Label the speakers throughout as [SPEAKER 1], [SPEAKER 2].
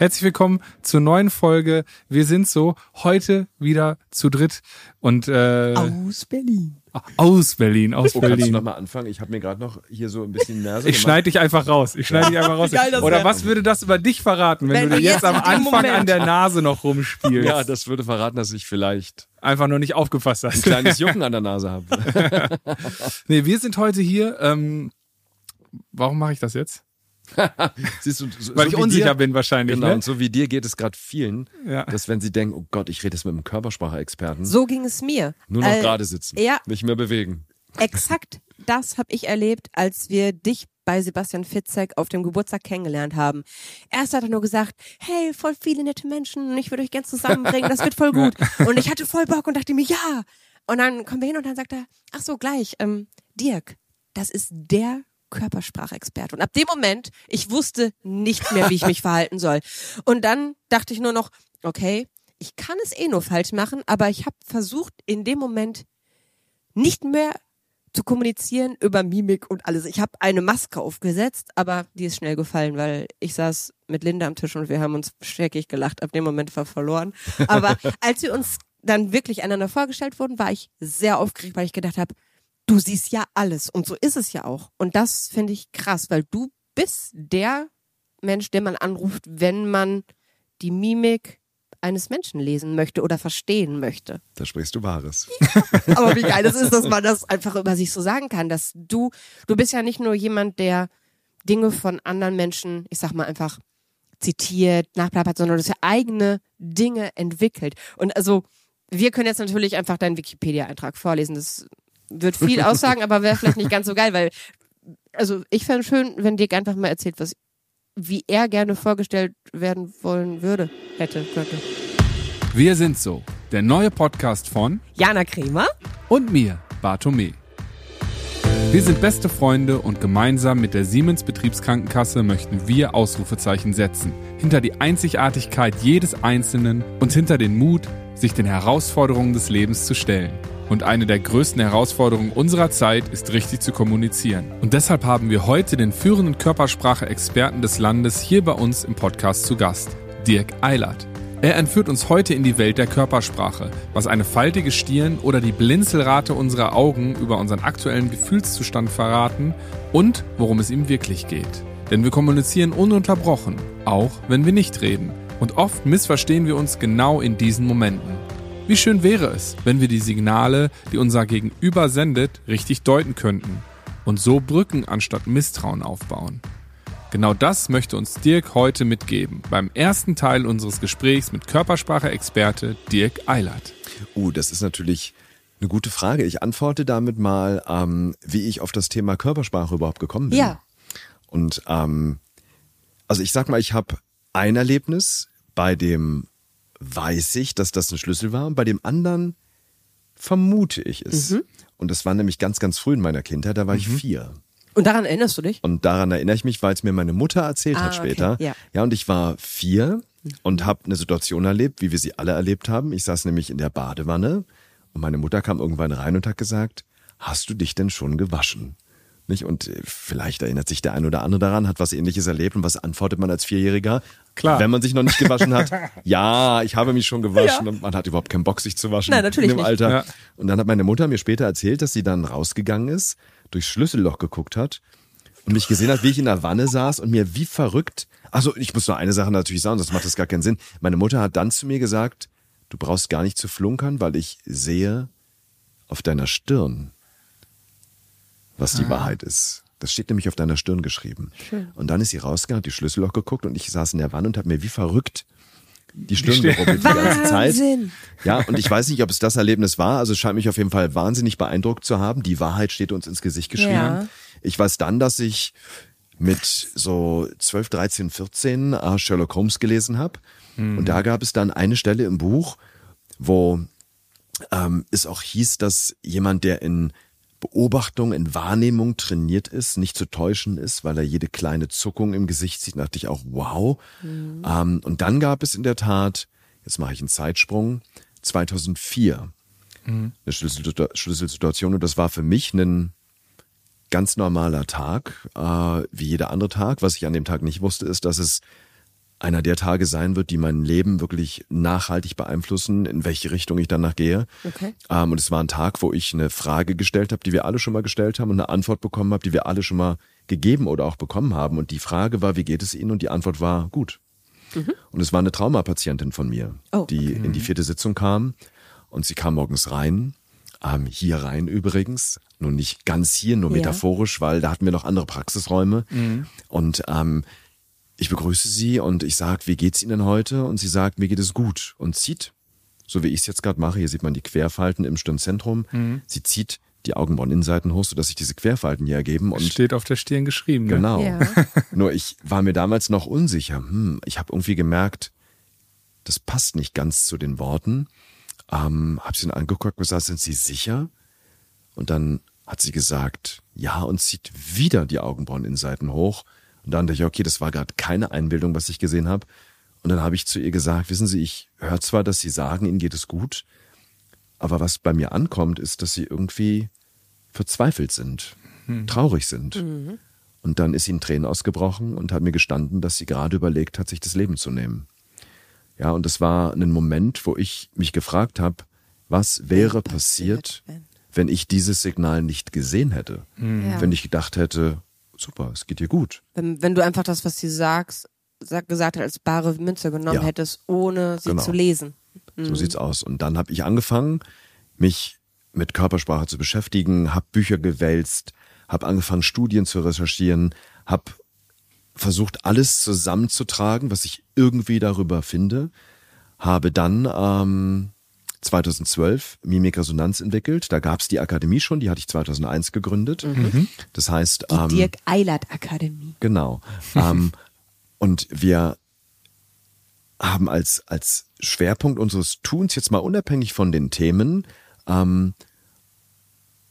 [SPEAKER 1] Herzlich willkommen zur neuen Folge. Wir sind so heute wieder zu dritt und äh,
[SPEAKER 2] aus Berlin.
[SPEAKER 1] Aus Berlin, aus
[SPEAKER 3] oh,
[SPEAKER 1] Berlin.
[SPEAKER 3] Kannst du noch mal anfangen? Ich habe mir gerade noch hier so ein bisschen Nase
[SPEAKER 1] Ich schneide dich einfach raus. Ich schneide dich einfach raus.
[SPEAKER 2] geil
[SPEAKER 1] Oder was würde das über dich verraten, wenn,
[SPEAKER 2] Wenn
[SPEAKER 1] du jetzt am Anfang
[SPEAKER 2] Moment-
[SPEAKER 1] an der Nase noch rumspielst?
[SPEAKER 3] Ja, das würde verraten, dass ich vielleicht
[SPEAKER 1] einfach nur nicht aufgepasst
[SPEAKER 3] ein
[SPEAKER 1] hast.
[SPEAKER 3] kleines Jucken an der Nase habe.
[SPEAKER 1] nee, wir sind heute hier. Ähm, warum mache ich das jetzt?
[SPEAKER 3] Siehst du, so,
[SPEAKER 1] Weil
[SPEAKER 3] so
[SPEAKER 1] ich
[SPEAKER 3] wie
[SPEAKER 1] unsicher
[SPEAKER 3] dir,
[SPEAKER 1] bin wahrscheinlich.
[SPEAKER 3] Genau,
[SPEAKER 1] ne?
[SPEAKER 3] und so wie dir geht es gerade vielen,
[SPEAKER 1] Ja.
[SPEAKER 3] dass wenn sie denken, oh Gott, ich rede jetzt mit einem Körpersprache-Experten,
[SPEAKER 2] So ging es mir.
[SPEAKER 3] nur noch
[SPEAKER 2] Äh,
[SPEAKER 3] gerade sitzen,
[SPEAKER 2] ja.
[SPEAKER 3] nicht mehr bewegen.
[SPEAKER 2] Exakt das habe ich erlebt, als wir dich bei Sebastian Fitzek auf dem Geburtstag kennengelernt haben. Erst hat er nur gesagt, hey, voll viele nette Menschen und ich würde euch gern zusammenbringen, das wird voll gut. Und ich hatte voll Bock und dachte mir, ja. Und dann kommen wir hin und dann sagt er, ach so, gleich, ähm, Dirk, das ist der Körpersprachexperte. Und ab dem Moment, ich wusste nicht mehr, wie ich mich verhalten soll. Und dann dachte ich nur noch, okay, ich kann es eh nur falsch machen, aber ich habe versucht, in dem Moment nicht mehr zu kommunizieren über Mimik und alles. Ich habe eine Maske aufgesetzt, aber die ist schnell gefallen, weil ich saß mit Linda am Tisch und wir haben uns schrecklich gelacht. Ab dem Moment war verloren. Aber als wir uns dann wirklich einander vorgestellt wurden, war ich sehr aufgeregt, weil ich gedacht habe, du siehst ja alles und so ist es ja auch. Und das finde ich krass, weil du bist der Mensch, den man anruft, wenn man die Mimik eines Menschen lesen möchte oder verstehen möchte.
[SPEAKER 3] Da sprichst du Wahres.
[SPEAKER 2] Aber wie geil es ist, dass man das einfach über sich so sagen kann, dass du, du bist ja nicht nur jemand, der Dinge von anderen Menschen, ich sag mal einfach zitiert, nachplappert, sondern dass er eigene Dinge entwickelt. Und also, wir können jetzt natürlich einfach deinen Wikipedia-Eintrag vorlesen. Das wird viel aussagen, aber wäre vielleicht nicht ganz so geil, weil, also ich fände schön, wenn Dirk einfach mal erzählt, was, wie er gerne vorgestellt werden wollen würde, hätte, könnte.
[SPEAKER 1] Wir sind so. Der neue Podcast von
[SPEAKER 2] Jana Kremer?
[SPEAKER 1] und mir, Bartome. Wir sind beste Freunde und gemeinsam mit der Siemens Betriebskrankenkasse möchten wir Ausrufezeichen setzen. Hinter die Einzigartigkeit jedes Einzelnen und hinter den Mut, sich den Herausforderungen des Lebens zu stellen. Und eine der größten Herausforderungen unserer Zeit ist richtig zu kommunizieren. Und deshalb haben wir heute den führenden Körpersprache-Experten des Landes hier bei uns im Podcast zu Gast, Dirk Eilert. Er entführt uns heute in die Welt der Körpersprache, was eine faltige Stirn oder die Blinzelrate unserer Augen über unseren aktuellen Gefühlszustand verraten und worum es ihm wirklich geht. Denn wir kommunizieren ununterbrochen, auch wenn wir nicht reden. Und oft missverstehen wir uns genau in diesen Momenten. Wie schön wäre es, wenn wir die Signale, die unser Gegenüber sendet, richtig deuten könnten und so Brücken anstatt Misstrauen aufbauen. Genau das möchte uns Dirk heute mitgeben beim ersten Teil unseres Gesprächs mit Körpersprache-Experte Dirk Eilert.
[SPEAKER 3] Uh, das ist natürlich eine gute Frage. Ich antworte damit mal, ähm, wie ich auf das Thema Körpersprache überhaupt gekommen bin.
[SPEAKER 2] Ja.
[SPEAKER 3] Und ähm, also ich sag mal, ich habe ein Erlebnis, bei dem weiß ich, dass das ein Schlüssel war, und bei dem anderen vermute ich es.
[SPEAKER 2] Mhm.
[SPEAKER 3] Und das war nämlich ganz, ganz früh in meiner Kindheit, da war ich vier.
[SPEAKER 2] Und daran erinnerst du dich?
[SPEAKER 3] Und daran erinnere ich mich, weil es mir meine Mutter erzählt
[SPEAKER 2] Ah,
[SPEAKER 3] hat später.
[SPEAKER 2] okay, ja.
[SPEAKER 3] ja, und ich war vier und habe eine Situation erlebt, wie wir sie alle erlebt haben. Ich saß nämlich in der Badewanne und meine Mutter kam irgendwann rein und hat gesagt, hast du dich denn schon gewaschen? Nicht? Und äh, vielleicht erinnert sich der ein oder andere daran, hat was ähnliches erlebt und was antwortet man als Vierjähriger?
[SPEAKER 1] Klar.
[SPEAKER 3] Wenn man sich noch nicht gewaschen hat, ja, ich habe mich schon gewaschen und man hat überhaupt keinen Bock, sich zu waschen
[SPEAKER 2] Nein, natürlich
[SPEAKER 3] in dem
[SPEAKER 2] nicht.
[SPEAKER 3] Alter.
[SPEAKER 1] Ja.
[SPEAKER 3] Und dann hat meine Mutter mir später erzählt, dass sie dann rausgegangen ist, durchs Schlüsselloch geguckt hat und mich gesehen hat, wie ich in der Wanne saß und mir wie verrückt. Also ich muss nur eine Sache natürlich sagen, das macht das gar keinen Sinn. Meine Mutter hat dann zu mir gesagt, du brauchst gar nicht zu flunkern, weil ich sehe auf deiner Stirn, was die Wahrheit ist. Das steht nämlich auf deiner Stirn geschrieben. Und dann ist sie rausgegangen, hat die Schlüsselloch geguckt und ich saß in der Wanne und habe mir wie verrückt die Stirn gerubbelt die ganze Zeit. Ja, und ich weiß nicht, ob es das Erlebnis war. Also es scheint mich auf jeden Fall wahnsinnig beeindruckt zu haben. Die Wahrheit steht uns ins Gesicht geschrieben.
[SPEAKER 2] Ja.
[SPEAKER 3] Ich weiß dann, dass ich mit so 12, 13, 14 äh, Sherlock Holmes gelesen habe. Und da gab es dann eine Stelle im Buch, wo ähm, es auch hieß, dass jemand, der in Beobachtung, in Wahrnehmung trainiert ist, nicht zu täuschen ist, weil er jede kleine Zuckung im Gesicht sieht, dachte ich auch, wow. Ähm, und dann gab es in der Tat, jetzt mache ich einen Zeitsprung, 2004 eine Schlüsselsitu- Schlüsselsituation und das war für mich ein ganz normaler Tag, äh, wie jeder andere Tag. Was ich an dem Tag nicht wusste, ist, dass es einer der Tage sein wird, die mein Leben wirklich nachhaltig beeinflussen, in welche Richtung ich danach gehe.
[SPEAKER 2] Okay.
[SPEAKER 3] Ähm, und es war ein Tag, wo ich eine Frage gestellt habe, die wir alle schon mal gestellt haben und eine Antwort bekommen habe, die wir alle schon mal gegeben oder auch bekommen haben. Und die Frage war, wie geht es Ihnen? Und die Antwort war gut. Und es war eine Traumapatientin von mir,
[SPEAKER 2] Oh,
[SPEAKER 3] die in die vierte Sitzung kam. Und sie kam morgens rein, ähm, hier rein übrigens, nur nicht ganz hier, nur
[SPEAKER 2] Ja.
[SPEAKER 3] metaphorisch, weil da hatten wir noch andere Praxisräume. Und ähm, ich begrüße sie und ich sage, wie geht's Ihnen heute? Und sie sagt, mir geht es gut und zieht, so wie ich es jetzt gerade mache, hier sieht man die Querfalten im Stirnzentrum, sie zieht die Augenbraueninnenseiten hoch, sodass sich diese Querfalten hier ergeben und
[SPEAKER 1] Steht auf der Stirn geschrieben. Ne?
[SPEAKER 3] Genau.
[SPEAKER 2] Ja.
[SPEAKER 3] Nur ich war mir damals noch unsicher. Hm, ich habe irgendwie gemerkt, das passt nicht ganz zu den Worten. Ähm, hab sie dann angeguckt und gesagt, sind Sie sicher? Und dann hat sie gesagt, ja, und zieht wieder die Augenbraueninnenseiten hoch. Und dann dachte ich, okay, das war gerade keine Einbildung, was ich gesehen habe. Und dann habe ich zu ihr gesagt, wissen Sie, ich höre zwar, dass Sie sagen, Ihnen geht es gut, aber was bei mir ankommt, ist, dass Sie irgendwie verzweifelt sind, traurig sind. Und dann ist sie in Tränen ausgebrochen und hat mir gestanden, dass sie gerade überlegt hat, sich das Leben zu nehmen. Ja, und das war ein Moment, wo ich mich gefragt habe, was wäre passiert,
[SPEAKER 2] wenn?
[SPEAKER 3] wenn ich dieses Signal nicht gesehen hätte?
[SPEAKER 2] Ja.
[SPEAKER 3] Wenn ich gedacht hätte, super, es geht dir gut.
[SPEAKER 2] Wenn, wenn du einfach das, was sie sagst, sag, gesagt hat, als bare Münze genommen
[SPEAKER 3] Ja.
[SPEAKER 2] hättest, ohne sie
[SPEAKER 3] Genau.
[SPEAKER 2] zu lesen.
[SPEAKER 3] So sieht's aus. Und dann habe ich angefangen, mich mit Körpersprache zu beschäftigen, habe Bücher gewälzt, habe angefangen, Studien zu recherchieren, habe versucht, alles zusammenzutragen, was ich irgendwie darüber finde, habe dann ähm, 2012 Mimikresonanz entwickelt. Da gab's die Akademie schon, die hatte ich 2001 gegründet. Das heißt,
[SPEAKER 2] Die
[SPEAKER 3] ähm,
[SPEAKER 2] Dirk Eilert Akademie.
[SPEAKER 3] Genau. ähm, und wir haben als, als Schwerpunkt unseres Tuns, jetzt mal unabhängig von den Themen, ähm,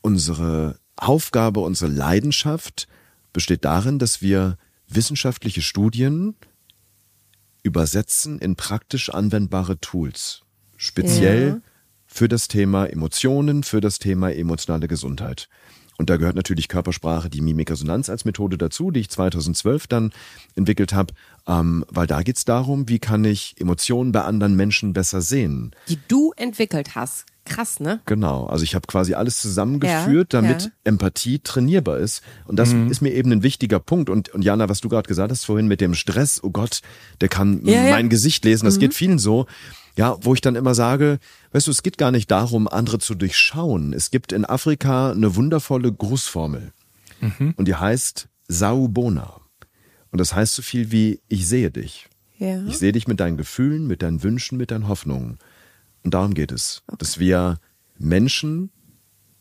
[SPEAKER 3] unsere Aufgabe, unsere Leidenschaft besteht darin, dass wir wissenschaftliche Studien übersetzen in praktisch anwendbare Tools. Speziell
[SPEAKER 2] Ja.
[SPEAKER 3] für das Thema Emotionen, für das Thema emotionale Gesundheit. Und da gehört natürlich Körpersprache, die Mimikresonanz als Methode dazu, die ich 2012 dann entwickelt habe, ähm, weil da geht's darum, wie kann ich Emotionen bei anderen Menschen besser sehen.
[SPEAKER 2] Die du entwickelt hast. Krass, ne?
[SPEAKER 3] Genau, also ich habe quasi alles zusammengeführt,
[SPEAKER 2] Ja,
[SPEAKER 3] damit
[SPEAKER 2] ja.
[SPEAKER 3] Empathie trainierbar ist. Und das ist mir eben ein wichtiger Punkt. Und, und Jana, was du gerade gesagt hast vorhin mit dem Stress, oh Gott, der kann
[SPEAKER 2] Ja, ja.
[SPEAKER 3] mein Gesicht lesen, das geht vielen so. Ja, wo ich dann immer sage, weißt du, es geht gar nicht darum, andere zu durchschauen. Es gibt in Afrika eine wundervolle Grußformel. Und die heißt Saubona. Und das heißt so viel wie, ich sehe dich.
[SPEAKER 2] Ja.
[SPEAKER 3] Ich sehe dich mit deinen Gefühlen, mit deinen Wünschen, mit deinen Hoffnungen. Und darum geht es, dass wir Menschen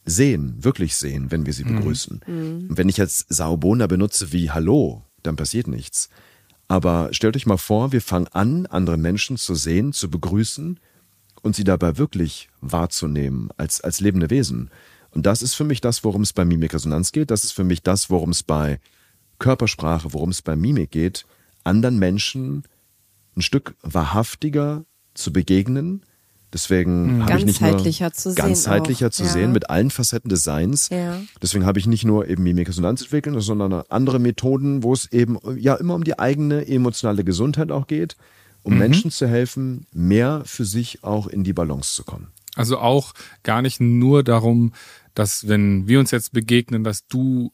[SPEAKER 3] sehen, wirklich sehen, wenn wir sie begrüßen. Und wenn ich jetzt Saubona benutze wie Hallo, dann passiert nichts. Aber stellt euch mal vor, wir fangen an, andere Menschen zu sehen, zu begrüßen und sie dabei wirklich wahrzunehmen als, als lebende Wesen. Und das ist für mich das, worum es bei Mimikresonanz geht. Das ist für mich das, worum es bei Körpersprache, worum es bei Mimik geht, anderen Menschen ein Stück wahrhaftiger zu begegnen. Deswegen habe ich nicht nur
[SPEAKER 2] Ganzheitlicher zu sehen
[SPEAKER 3] ganzheitlicher
[SPEAKER 2] auch.
[SPEAKER 3] zu
[SPEAKER 2] Ja.
[SPEAKER 3] sehen mit allen Facetten des Seins.
[SPEAKER 2] Ja.
[SPEAKER 3] Deswegen habe ich nicht nur eben Mimikresonanz entwickelt, sondern andere Methoden, wo es eben ja immer um die eigene emotionale Gesundheit auch geht, um Menschen zu helfen, mehr für sich auch in die Balance zu kommen.
[SPEAKER 1] Also auch gar nicht nur darum, dass wenn wir uns jetzt begegnen, dass du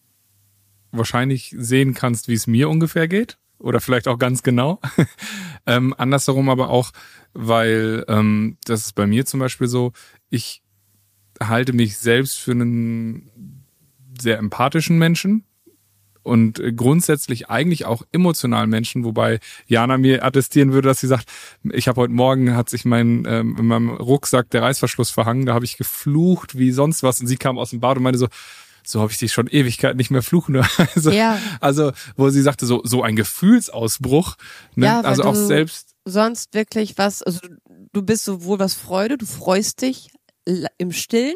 [SPEAKER 1] wahrscheinlich sehen kannst, wie es mir ungefähr geht. Oder vielleicht auch ganz genau. ähm, andersherum aber auch, weil ähm, das ist bei mir zum Beispiel so, ich halte mich selbst für einen sehr empathischen Menschen und grundsätzlich eigentlich auch emotionalen Menschen, wobei Jana mir attestieren würde, dass sie sagt, ich habe heute Morgen hat sich mein ähm, in meinem Rucksack der Reißverschluss verhangen, da habe ich geflucht wie sonst was und sie kam aus dem Bad und meinte so, so habe ich dich schon Ewigkeit nicht mehr fluchen. hören. Also,
[SPEAKER 2] Ja.
[SPEAKER 1] also wo sie sagte so so ein Gefühlsausbruch, ne?
[SPEAKER 2] Ja,
[SPEAKER 1] also auch selbst
[SPEAKER 2] sonst wirklich was, also du- bist sowohl was Freude, du freust dich im Stillen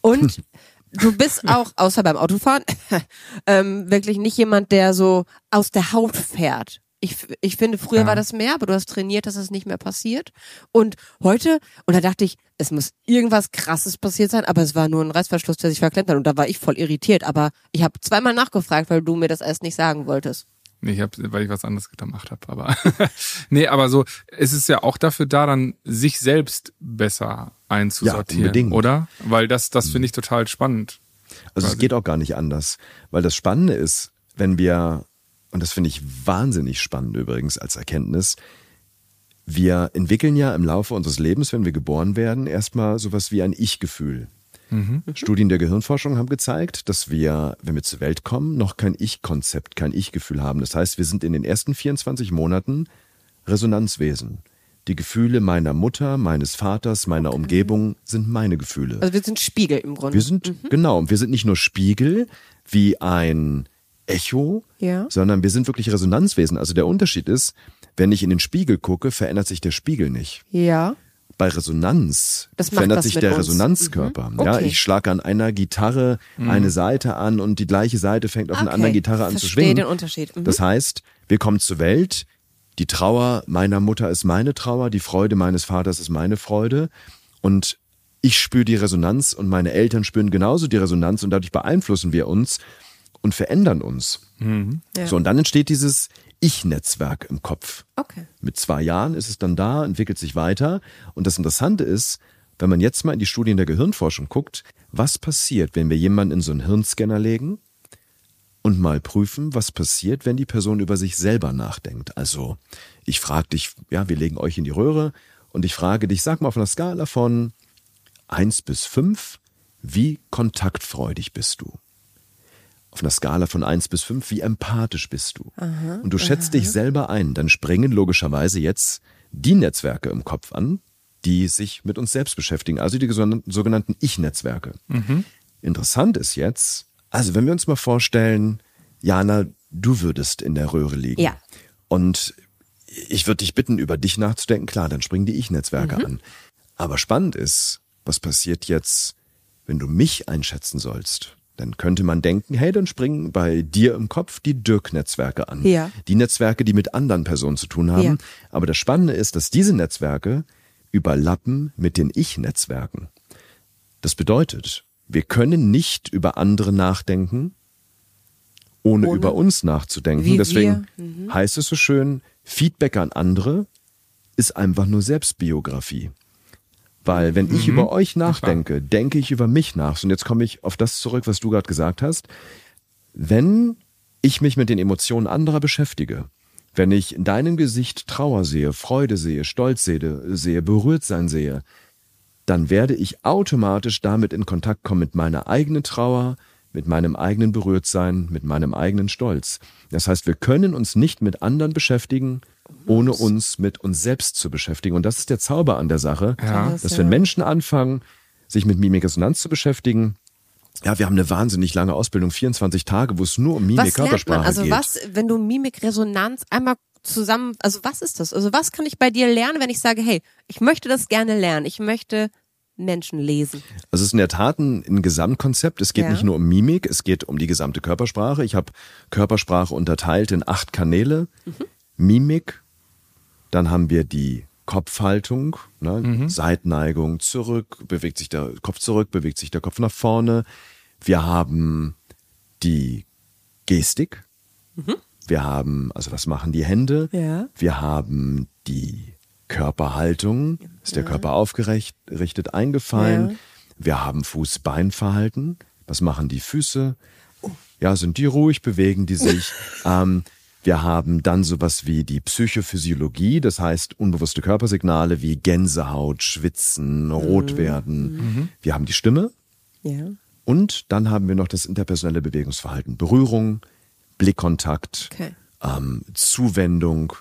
[SPEAKER 2] und du bist auch, außer beim Autofahren, ähm, wirklich nicht jemand, der so aus der Haut fährt. Ich, ich finde, früher
[SPEAKER 1] Ja.
[SPEAKER 2] war das mehr, aber du hast trainiert, dass es nicht mehr passiert. Und heute, und da dachte ich, es muss irgendwas krasses passiert sein, aber es war nur ein Reißverschluss, der sich verklemmt hat. Und da war ich voll irritiert. Aber ich habe zweimal nachgefragt, weil du mir das erst nicht sagen wolltest.
[SPEAKER 1] Nee, ich hab, weil ich was anderes gemacht habe. Aber nee, aber so, es ist ja auch dafür da, dann sich selbst besser einzusortieren,
[SPEAKER 3] Ja, unbedingt.
[SPEAKER 1] oder? Weil das, das finde ich total spannend.
[SPEAKER 3] Also es
[SPEAKER 1] Quasi.
[SPEAKER 3] geht auch gar nicht anders. Weil das Spannende ist, wenn wir, und das finde ich wahnsinnig spannend übrigens als Erkenntnis, wir entwickeln ja im Laufe unseres Lebens, wenn wir geboren werden, erstmal sowas wie ein Ich-Gefühl. Studien der Gehirnforschung haben gezeigt, dass wir, wenn wir zur Welt kommen, noch kein Ich-Konzept, kein Ich-Gefühl haben. Das heißt, wir sind in den ersten 24 Monaten Resonanzwesen. Die Gefühle meiner Mutter, meines Vaters, meiner Umgebung sind meine Gefühle.
[SPEAKER 2] Also wir sind Spiegel im Grunde.
[SPEAKER 3] Wir sind, genau, wir sind nicht nur Spiegel wie ein Echo,
[SPEAKER 2] Ja.
[SPEAKER 3] sondern wir sind wirklich Resonanzwesen. Also der Unterschied ist, wenn ich in den Spiegel gucke, verändert sich der Spiegel nicht.
[SPEAKER 2] ja.
[SPEAKER 3] Bei Resonanz verändert sich der
[SPEAKER 2] uns.
[SPEAKER 3] Resonanzkörper.
[SPEAKER 2] Mhm.
[SPEAKER 3] Ja,
[SPEAKER 2] Okay.
[SPEAKER 3] ich schlage an einer Gitarre eine Seite an und die gleiche Seite fängt auf einer
[SPEAKER 2] Okay.
[SPEAKER 3] anderen Gitarre an zu
[SPEAKER 2] Verstehe
[SPEAKER 3] schwingen.
[SPEAKER 2] den Unterschied. Mhm.
[SPEAKER 3] Das heißt, wir kommen zur Welt, die Trauer meiner Mutter ist meine Trauer, die Freude meines Vaters ist meine Freude und ich spüre die Resonanz und meine Eltern spüren genauso die Resonanz und dadurch beeinflussen wir uns und verändern uns.
[SPEAKER 2] Ja.
[SPEAKER 3] So, und dann entsteht dieses Ich-Netzwerk im Kopf.
[SPEAKER 2] Okay.
[SPEAKER 3] Mit zwei Jahren ist es dann da, entwickelt sich weiter. Und das Interessante ist, wenn man jetzt mal in die Studien der Gehirnforschung guckt, was passiert, wenn wir jemanden in so einen Hirnscanner legen und mal prüfen, was passiert, wenn die Person über sich selber nachdenkt. Also, ich frage dich, ja, wir legen euch in die Röhre und ich frage dich, sag mal auf einer Skala von eins bis fünf, wie kontaktfreudig bist du? Auf einer Skala von eins bis fünf, wie empathisch bist du? und du schätzt dich selber ein, dann springen logischerweise jetzt die Netzwerke im Kopf an, die sich mit uns selbst beschäftigen, also die sogenannten Ich-Netzwerke. Interessant ist jetzt, also wenn wir uns mal vorstellen, Jana, du würdest in der Röhre liegen.
[SPEAKER 2] Ja.
[SPEAKER 3] Und ich würde dich bitten, über dich nachzudenken. Klar, dann springen die Ich-Netzwerke an. Aber spannend ist, was passiert jetzt, wenn du mich einschätzen sollst? Dann könnte man denken, hey, dann springen bei dir im Kopf die Dirk-Netzwerke an.
[SPEAKER 2] Ja.
[SPEAKER 3] Die Netzwerke, die mit anderen Personen zu tun haben.
[SPEAKER 2] Ja.
[SPEAKER 3] Aber das Spannende ist, dass diese Netzwerke überlappen mit den Ich-Netzwerken. Das bedeutet, wir können nicht über andere nachdenken, ohne,
[SPEAKER 2] Ohne-
[SPEAKER 3] über uns nachzudenken.
[SPEAKER 2] Wie
[SPEAKER 3] Deswegen.
[SPEAKER 2] Mhm.
[SPEAKER 3] heißt es so schön, Feedback an andere ist einfach nur Selbstbiografie. Weil wenn ich über euch nachdenke, denke ich über mich nach. Und jetzt komme ich auf das zurück, was du gerade gesagt hast. Wenn ich mich mit den Emotionen anderer beschäftige, wenn ich in deinem Gesicht Trauer sehe, Freude sehe, Stolz sehe, sehe berührt sein sehe, dann werde ich automatisch damit in Kontakt kommen mit meiner eigenen Trauer, mit meinem eigenen Berührtsein, mit meinem eigenen Stolz. Das heißt, wir können uns nicht mit anderen beschäftigen, ohne uns mit uns selbst zu beschäftigen. Und das ist der Zauber an der Sache,
[SPEAKER 1] Ja.
[SPEAKER 2] Das,
[SPEAKER 3] dass wenn Menschen anfangen, sich mit Mimikresonanz zu beschäftigen, ja, wir haben eine wahnsinnig lange Ausbildung, 24 Tage, wo es nur um
[SPEAKER 2] Was lernt
[SPEAKER 3] Mimik-Körpersprache
[SPEAKER 2] man? Also
[SPEAKER 3] geht.
[SPEAKER 2] was, wenn du Mimikresonanz einmal zusammen, also was ist das? Also was kann ich bei dir lernen, wenn ich sage, hey, ich möchte das gerne lernen, ich möchte Menschen lesen.
[SPEAKER 3] Also es ist in der Tat ein, ein Gesamtkonzept. Es geht
[SPEAKER 2] Ja.
[SPEAKER 3] nicht nur um Mimik, es geht um die gesamte Körpersprache. Ich habe Körpersprache unterteilt in acht Kanäle. Mimik, dann haben wir die Kopfhaltung, ne? Seitneigung zurück, bewegt sich der Kopf zurück, bewegt sich der Kopf nach vorne. Wir haben die Gestik. Wir haben, also was machen die Hände?
[SPEAKER 2] Ja.
[SPEAKER 3] Wir haben die Körperhaltung. Ist der Körper aufgerichtet, eingefallen?
[SPEAKER 2] Ja.
[SPEAKER 3] Wir haben Fuß-Bein-Verhalten. Was machen die Füße? Ja, sind die ruhig, bewegen die sich? ähm, wir haben dann sowas wie die Psychophysiologie, das heißt unbewusste Körpersignale wie Gänsehaut, Schwitzen, Rot werden. Wir haben die Stimme
[SPEAKER 2] Ja.
[SPEAKER 3] und dann haben wir noch das interpersonelle Bewegungsverhalten. Berührung, Blickkontakt,
[SPEAKER 2] Okay.
[SPEAKER 3] ähm, Zuwendung.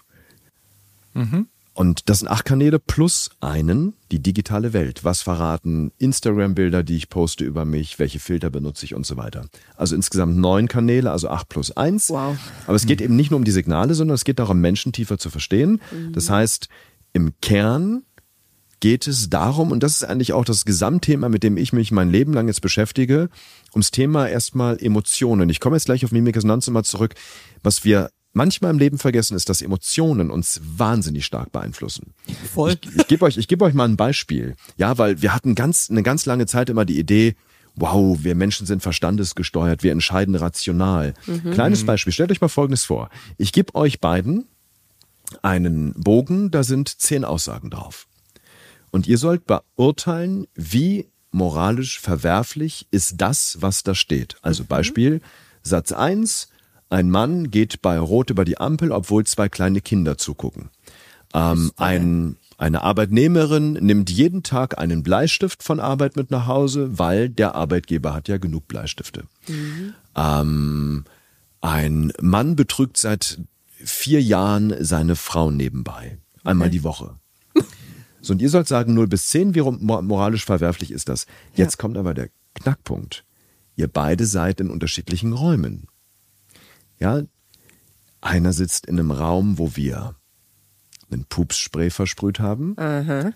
[SPEAKER 3] Und das sind acht Kanäle plus einen, die digitale Welt. Was verraten Instagram-Bilder, die ich poste über mich, welche Filter benutze ich und so weiter. Also insgesamt neun Kanäle, also acht plus eins.
[SPEAKER 2] Wow.
[SPEAKER 3] Aber es geht eben nicht nur um die Signale, sondern es geht darum, Menschen tiefer zu verstehen. Das heißt, im Kern geht es darum, und das ist eigentlich auch das Gesamtthema, mit dem ich mich mein Leben lang jetzt beschäftige, ums Thema erstmal Emotionen. Ich komme jetzt gleich auf Mimikresonanz nochmal zurück. Was wir manchmal im Leben vergessen, ist, dass Emotionen uns wahnsinnig stark beeinflussen.
[SPEAKER 2] Voll.
[SPEAKER 3] Ich, ich gebe euch, ich gebe euch mal ein Beispiel. Ja, weil wir hatten ganz, eine ganz lange Zeit immer die Idee, wow, wir Menschen sind verstandesgesteuert, wir entscheiden rational. Kleines Beispiel, stellt euch mal Folgendes vor. Ich gebe euch beiden einen Bogen, da sind zehn Aussagen drauf. Und ihr sollt beurteilen, wie moralisch verwerflich ist das, was da steht. Also Beispiel, Satz 1, ein Mann geht bei Rot über die Ampel, obwohl zwei kleine Kinder zugucken. Ähm, ein, eine Arbeitnehmerin nimmt jeden Tag einen Bleistift von Arbeit mit nach Hause, weil der Arbeitgeber hat ja genug Bleistifte. Ähm, ein Mann betrügt seit vier Jahren seine Frau nebenbei. Einmal die Woche. So, und ihr sollt sagen 0 bis 10, wie moralisch verwerflich ist das? Jetzt kommt aber der Knackpunkt. Ihr beide seid in unterschiedlichen Räumen. Ja, einer sitzt in einem Raum, wo wir einen Pupsspray versprüht haben.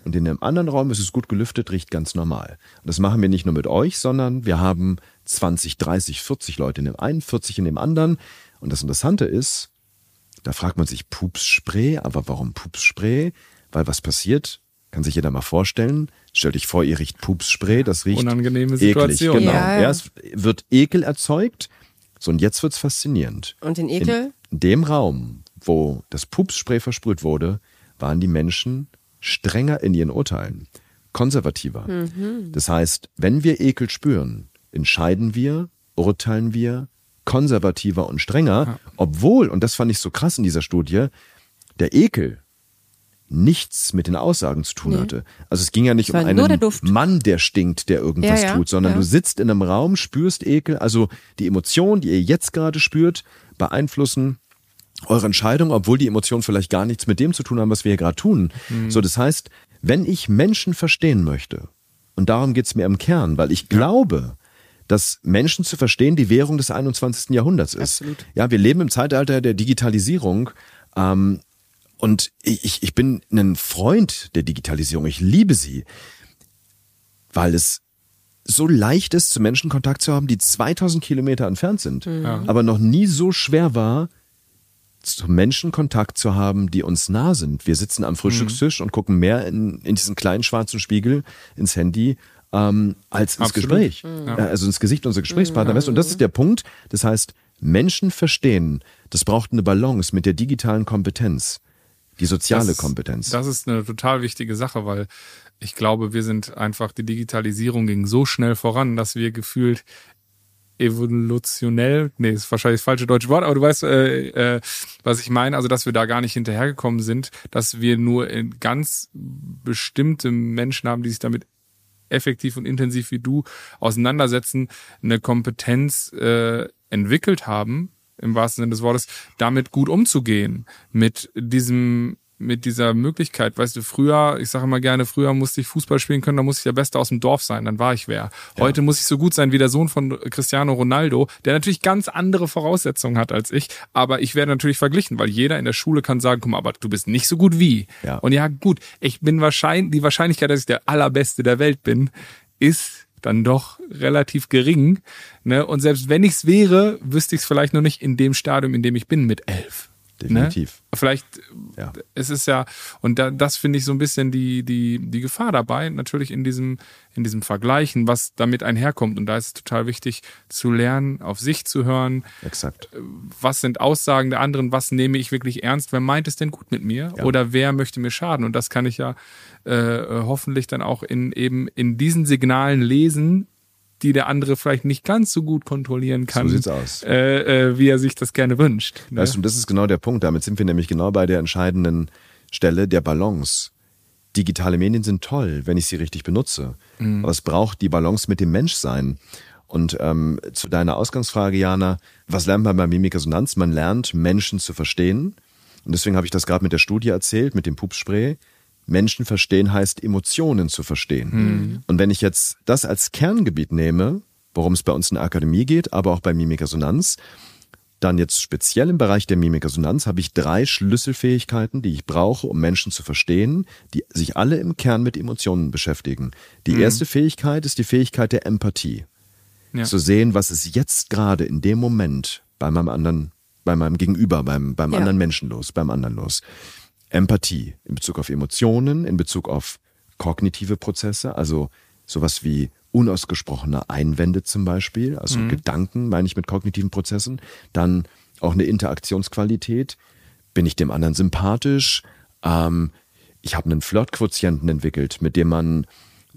[SPEAKER 3] Und in einem anderen Raum ist es gut gelüftet, riecht ganz normal. Und das machen wir nicht nur mit euch, sondern wir haben 20, 30, 40 Leute in dem einen, 40 in dem anderen. Und das Interessante ist, da fragt man sich Pupsspray, aber warum Pupsspray? Weil was passiert, kann sich jeder mal vorstellen. Stell dich vor, ihr riecht Pupsspray, das riecht
[SPEAKER 1] Unangenehme
[SPEAKER 3] eklig.
[SPEAKER 1] Situation.
[SPEAKER 3] Genau.
[SPEAKER 2] Ja, ja.
[SPEAKER 3] Erst wird Ekel erzeugt. So, und jetzt wird's faszinierend.
[SPEAKER 2] Und den Ekel?
[SPEAKER 3] In dem Raum, wo das Pupsspray versprüht wurde, waren die Menschen strenger in ihren Urteilen, konservativer. Das heißt, wenn wir Ekel spüren, entscheiden wir, urteilen wir konservativer und strenger, obwohl, und das fand ich so krass in dieser Studie, der Ekel nichts mit den Aussagen zu tun
[SPEAKER 2] Nee.
[SPEAKER 3] hatte. Also es ging ja nicht
[SPEAKER 2] Es
[SPEAKER 3] um
[SPEAKER 2] der
[SPEAKER 3] einen
[SPEAKER 2] Duft.
[SPEAKER 3] Mann, der stinkt, der irgendwas
[SPEAKER 2] Ja, ja,
[SPEAKER 3] tut, sondern
[SPEAKER 2] ja.
[SPEAKER 3] du sitzt in einem Raum, spürst Ekel, also die Emotionen, die ihr jetzt gerade spürt, beeinflussen eure Entscheidung, obwohl die Emotionen vielleicht gar nichts mit dem zu tun haben, was wir hier gerade tun.
[SPEAKER 2] Mhm.
[SPEAKER 3] So, das heißt, wenn ich Menschen verstehen möchte, und darum geht's mir im Kern, weil ich glaube, dass Menschen zu verstehen die Währung des 21. Jahrhunderts ist.
[SPEAKER 2] Absolut.
[SPEAKER 3] Ja, wir leben im Zeitalter der Digitalisierung. Ähm, und ich, ich bin ein Freund der Digitalisierung. Ich liebe sie, weil es so leicht ist, zu Menschen Kontakt zu haben, die 2000 Kilometer entfernt sind, aber noch nie so schwer war, zu Menschen Kontakt zu haben, die uns nah sind. Wir sitzen am Frühstückstisch und gucken mehr in, in diesen kleinen schwarzen Spiegel ins Handy ähm, als ins
[SPEAKER 1] Absolut.
[SPEAKER 3] Gespräch. Äh, Also ins Gesicht unserer Gesprächspartner. Du, Und das ist der Punkt. Das heißt, Menschen verstehen, das braucht eine Balance mit der digitalen Kompetenz, die soziale
[SPEAKER 1] Das
[SPEAKER 3] Kompetenz.
[SPEAKER 1] Das ist eine total wichtige Sache, weil ich glaube, wir sind einfach, die Digitalisierung ging so schnell voran, dass wir gefühlt evolutionell, nee, ist wahrscheinlich das falsche deutsche Wort, aber du weißt, äh, äh, was ich meine, also dass wir da gar nicht hinterhergekommen sind, dass wir nur in ganz bestimmte Menschen haben, die sich damit effektiv und intensiv wie du auseinandersetzen, eine Kompetenz äh, entwickelt haben, im wahrsten Sinne des Wortes, damit gut umzugehen, mit diesem mit dieser Möglichkeit, weißt du, früher, ich sage immer gerne, früher musste ich Fußball spielen können, da musste ich der Beste aus dem Dorf sein, dann war ich wer. Heute muss ich so gut sein wie der Sohn von Cristiano Ronaldo, der natürlich ganz andere Voraussetzungen hat als ich, aber ich werde natürlich verglichen, weil jeder in der Schule kann sagen, guck mal, aber du bist nicht so gut wie.
[SPEAKER 3] Ja.
[SPEAKER 1] Und ja, gut, ich bin wahrscheinlich, die Wahrscheinlichkeit, dass ich der Allerbeste der Welt bin, ist dann doch relativ gering. Ne? Und selbst wenn ich's wäre, wüsste ich's vielleicht noch nicht in dem Stadium, in dem ich bin mit elf.
[SPEAKER 3] Definitiv.
[SPEAKER 1] Ne? Vielleicht,
[SPEAKER 3] Ja.
[SPEAKER 1] es ist ja, und da, das finde ich so ein bisschen die, die, die Gefahr dabei, natürlich in diesem, in diesem Vergleichen, was damit einherkommt. Und da ist es total wichtig zu lernen, auf sich zu hören,
[SPEAKER 3] Exakt.
[SPEAKER 1] was sind Aussagen der anderen, was nehme ich wirklich ernst, wer meint es denn gut mit mir
[SPEAKER 3] Ja.
[SPEAKER 1] oder wer möchte mir schaden und das kann ich ja äh, äh, hoffentlich dann auch in eben in diesen Signalen lesen, die der andere vielleicht nicht ganz so gut kontrollieren kann,
[SPEAKER 3] sieht's aus.
[SPEAKER 1] Äh, äh, wie er sich das gerne wünscht. Ne?
[SPEAKER 3] Weißt du, das ist genau der Punkt. Damit sind wir nämlich genau bei der entscheidenden Stelle der Balance. Digitale Medien sind toll, wenn ich sie richtig benutze. Aber es braucht die Balance mit dem Menschsein. Und ähm, zu deiner Ausgangsfrage, Jana, was lernt man bei Mimikresonanz? Man lernt, Menschen zu verstehen. Und deswegen habe ich das gerade mit der Studie erzählt, mit dem Pupsspray. Menschen verstehen heißt Emotionen zu verstehen. Und wenn ich jetzt das als Kerngebiet nehme, worum es bei uns in der Akademie geht, aber auch bei Mimikresonanz, dann jetzt speziell im Bereich der Mimikresonanz habe ich drei Schlüsselfähigkeiten, die ich brauche, um Menschen zu verstehen, die sich alle im Kern mit Emotionen beschäftigen. Die erste Fähigkeit ist die Fähigkeit der Empathie.
[SPEAKER 1] Ja.
[SPEAKER 3] Zu sehen, was ist jetzt gerade in dem Moment bei meinem anderen, bei meinem Gegenüber, beim, beim
[SPEAKER 2] Ja.
[SPEAKER 3] anderen Menschen los, beim anderen los. Empathie in Bezug auf Emotionen, in Bezug auf kognitive Prozesse, also sowas wie unausgesprochene Einwände zum Beispiel, also Gedanken meine ich mit kognitiven Prozessen, dann auch eine Interaktionsqualität, bin ich dem anderen sympathisch, ähm, ich habe einen Flirtquotienten entwickelt, mit dem man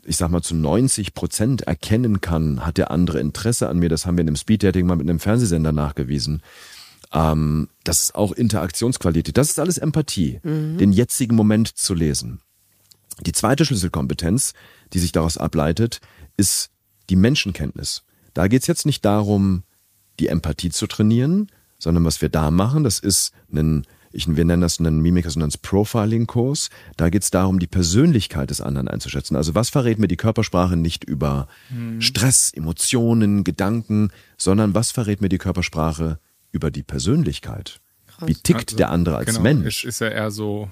[SPEAKER 3] ich sag mal, zu 90 Prozent erkennen kann, hat der andere Interesse an mir. Das haben wir in einem Speeddating mal mit einem Fernsehsender nachgewiesen. Ähm, das ist auch Interaktionsqualität. Das ist alles Empathie, den jetzigen Moment zu lesen. Die zweite Schlüsselkompetenz, die sich daraus ableitet, ist die Menschenkenntnis. Da geht's jetzt nicht darum, die Empathie zu trainieren, sondern was wir da machen, das ist ein, ich, wir nennen das einen Mimik-Resonanz-Profiling-Kurs. Da geht's darum, die Persönlichkeit des anderen einzuschätzen. Also was verrät mir die Körpersprache nicht über Stress, Emotionen, Gedanken, sondern was verrät mir die Körpersprache über die Persönlichkeit? Wie tickt
[SPEAKER 1] Also,
[SPEAKER 3] der andere als
[SPEAKER 1] genau,
[SPEAKER 3] Mensch?
[SPEAKER 1] Ist, ist er eher so,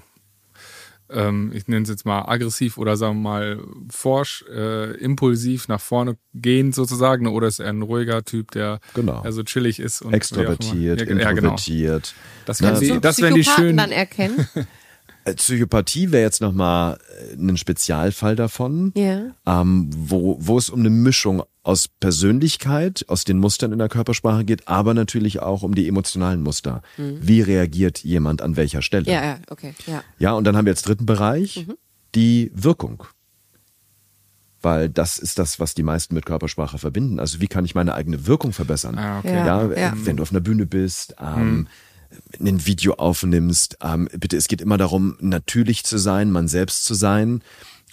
[SPEAKER 1] ähm, ich nenne es jetzt mal aggressiv oder sagen wir mal forsch, äh, impulsiv nach vorne gehend sozusagen, oder ist er ein ruhiger Typ, der
[SPEAKER 3] Genau.
[SPEAKER 1] so chillig ist und
[SPEAKER 3] Extrovertiert,
[SPEAKER 1] ja, ja, genau.
[SPEAKER 3] introvertiert.
[SPEAKER 1] Das
[SPEAKER 3] Na,
[SPEAKER 1] die,
[SPEAKER 2] so
[SPEAKER 1] das wären die
[SPEAKER 2] Psychopathen
[SPEAKER 1] schönen.
[SPEAKER 2] dann erkennen.
[SPEAKER 3] Äh, Psychopathie wäre jetzt nochmal ein Spezialfall davon,
[SPEAKER 2] Ja.
[SPEAKER 3] ähm, wo, wo es um eine Mischung aus Persönlichkeit, aus den Mustern in der Körpersprache geht, aber natürlich auch um die emotionalen Muster. Wie reagiert jemand an welcher Stelle?
[SPEAKER 2] Mhm. Ja, ja, okay, ja.
[SPEAKER 3] Ja, und dann haben wir jetzt dritten Bereich,
[SPEAKER 2] Mhm.
[SPEAKER 3] die Wirkung. Weil das ist das, was die meisten mit Körpersprache verbinden. Also wie kann ich meine eigene Wirkung verbessern?
[SPEAKER 1] Ah, okay.
[SPEAKER 2] Ja.
[SPEAKER 3] Ja, äh, wenn du auf einer Bühne bist, ähm, ein Video aufnimmst, ähm, bitte, es geht immer darum, natürlich zu sein, man selbst zu sein.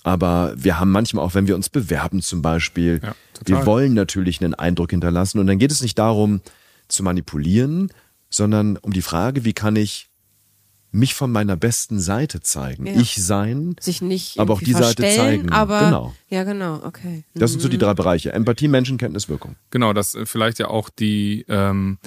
[SPEAKER 3] Aber wir haben manchmal auch, wenn wir uns bewerben zum Beispiel,
[SPEAKER 1] Ja,
[SPEAKER 3] wir wollen natürlich einen Eindruck hinterlassen. Und dann geht es nicht darum, zu manipulieren, sondern um die Frage, wie kann ich mich von meiner besten Seite zeigen?
[SPEAKER 2] Ja.
[SPEAKER 3] Ich sein.
[SPEAKER 2] Sich nicht
[SPEAKER 3] Aber auch die Seite zeigen.
[SPEAKER 2] Aber,
[SPEAKER 3] Genau.
[SPEAKER 2] Ja, genau, okay.
[SPEAKER 3] Das sind so die drei Bereiche. Empathie, Menschenkenntnis, Wirkung.
[SPEAKER 1] Genau, dass äh, vielleicht ja auch die, ähm,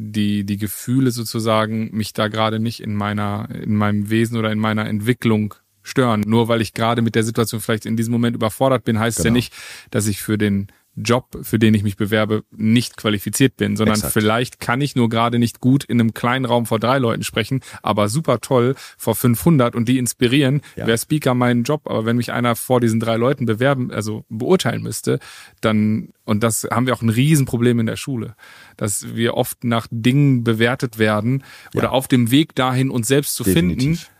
[SPEAKER 1] die, die Gefühle sozusagen mich da gerade nicht in meiner, in meinem Wesen oder in meiner Entwicklung stören. Nur weil ich gerade mit der Situation vielleicht in diesem Moment überfordert bin, heißt ja
[SPEAKER 3] Genau.
[SPEAKER 1] nicht, dass ich für den Job, für den ich mich bewerbe, nicht qualifiziert bin, sondern
[SPEAKER 3] Exakt.
[SPEAKER 1] vielleicht kann ich nur gerade nicht gut in einem kleinen Raum vor drei Leuten sprechen, aber super toll vor 500 und die inspirieren.
[SPEAKER 3] Ja.
[SPEAKER 1] Wäre Speaker mein Job, aber wenn mich einer vor diesen drei Leuten bewerben, also beurteilen müsste, dann, und das haben wir auch ein Riesenproblem in der Schule, dass wir oft nach Dingen bewertet werden oder auf dem Weg dahin, uns selbst zu finden,
[SPEAKER 3] Definitiv.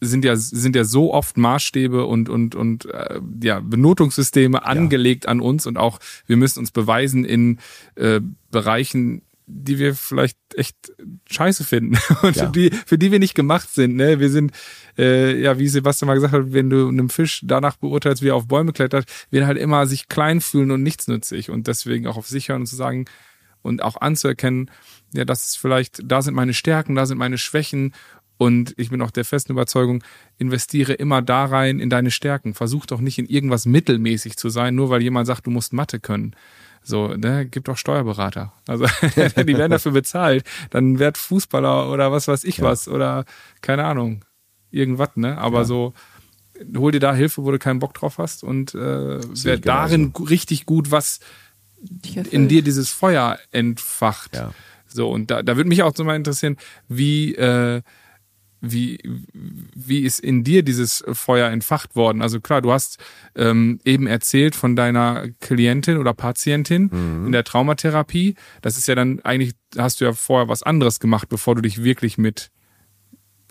[SPEAKER 1] Sind ja sind ja so oft Maßstäbe und und und äh, ja Benotungssysteme angelegt an uns und auch wir müssen uns beweisen in äh, Bereichen die wir vielleicht echt scheiße finden und
[SPEAKER 3] Ja.
[SPEAKER 1] für die für die wir nicht gemacht sind ne wir sind äh, ja wie Sebastian mal gesagt hat wenn du einem Fisch danach beurteilst wie er auf Bäume klettert wird halt immer sich klein fühlen und nichtsnützig und deswegen auch auf sich hören und zu sagen und auch anzuerkennen ja das ist vielleicht da sind meine Stärken da sind meine Schwächen und ich bin auch der festen Überzeugung, investiere immer da rein in deine Stärken. Versuch doch nicht in irgendwas mittelmäßig zu sein, nur weil jemand sagt, du musst Mathe können. So, ne, gibt auch Steuerberater. Also die werden dafür bezahlt. Dann werd Fußballer oder was weiß ich
[SPEAKER 3] Ja.
[SPEAKER 1] was oder keine Ahnung, irgendwas, ne? Aber
[SPEAKER 3] Ja.
[SPEAKER 1] so hol dir da Hilfe, wo du keinen Bock drauf hast und äh,
[SPEAKER 3] Sehe
[SPEAKER 1] wer
[SPEAKER 3] ich genauso.
[SPEAKER 1] darin richtig gut was in dir dieses Feuer entfacht.
[SPEAKER 3] Ja.
[SPEAKER 1] So, und da, da würde mich auch so mal interessieren, wie, äh, wie, wie ist in dir dieses Feuer entfacht worden? Also klar, du hast ähm, eben erzählt von deiner Klientin oder Patientin
[SPEAKER 3] Mhm.
[SPEAKER 1] in der Traumatherapie. Das ist ja dann eigentlich, hast du ja vorher was anderes gemacht, bevor du dich wirklich mit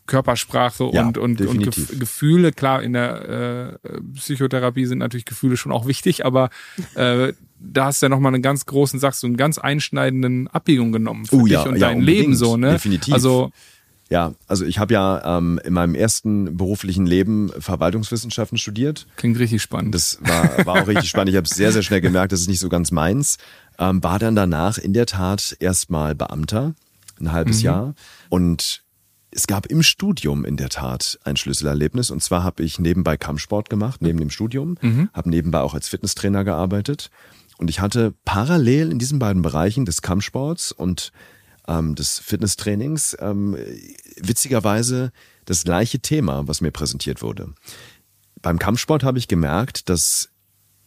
[SPEAKER 1] Körpersprache
[SPEAKER 3] Ja,
[SPEAKER 1] und, und, und
[SPEAKER 3] definitiv.
[SPEAKER 1] Gef Gefühle, klar, in der äh, Psychotherapie sind natürlich Gefühle schon auch wichtig, aber äh, da hast du ja nochmal einen ganz großen, sagst du, einen ganz einschneidenden Abbiegung genommen für
[SPEAKER 3] Oh
[SPEAKER 1] dich
[SPEAKER 3] ja,
[SPEAKER 1] und
[SPEAKER 3] ja,
[SPEAKER 1] dein Leben so, ne?
[SPEAKER 3] definitiv.
[SPEAKER 1] Also
[SPEAKER 3] Ja, also ich habe ja ähm, in meinem ersten beruflichen Leben Verwaltungswissenschaften studiert.
[SPEAKER 1] klingt richtig spannend.
[SPEAKER 3] Das war, war auch richtig spannend. Ich habe sehr, sehr schnell gemerkt, das ist nicht so ganz meins. Ähm, war dann danach in der Tat erstmal Beamter, ein halbes Jahr. Und es gab im Studium in der Tat ein Schlüsselerlebnis. Und zwar habe ich nebenbei Kampfsport gemacht, neben dem Studium, habe nebenbei auch als Fitnesstrainer gearbeitet. Und ich hatte parallel in diesen beiden Bereichen des Kampfsports und ähm, des Fitnesstrainings ähm, witzigerweise das gleiche Thema, was mir präsentiert wurde. Beim Kampfsport habe ich gemerkt, dass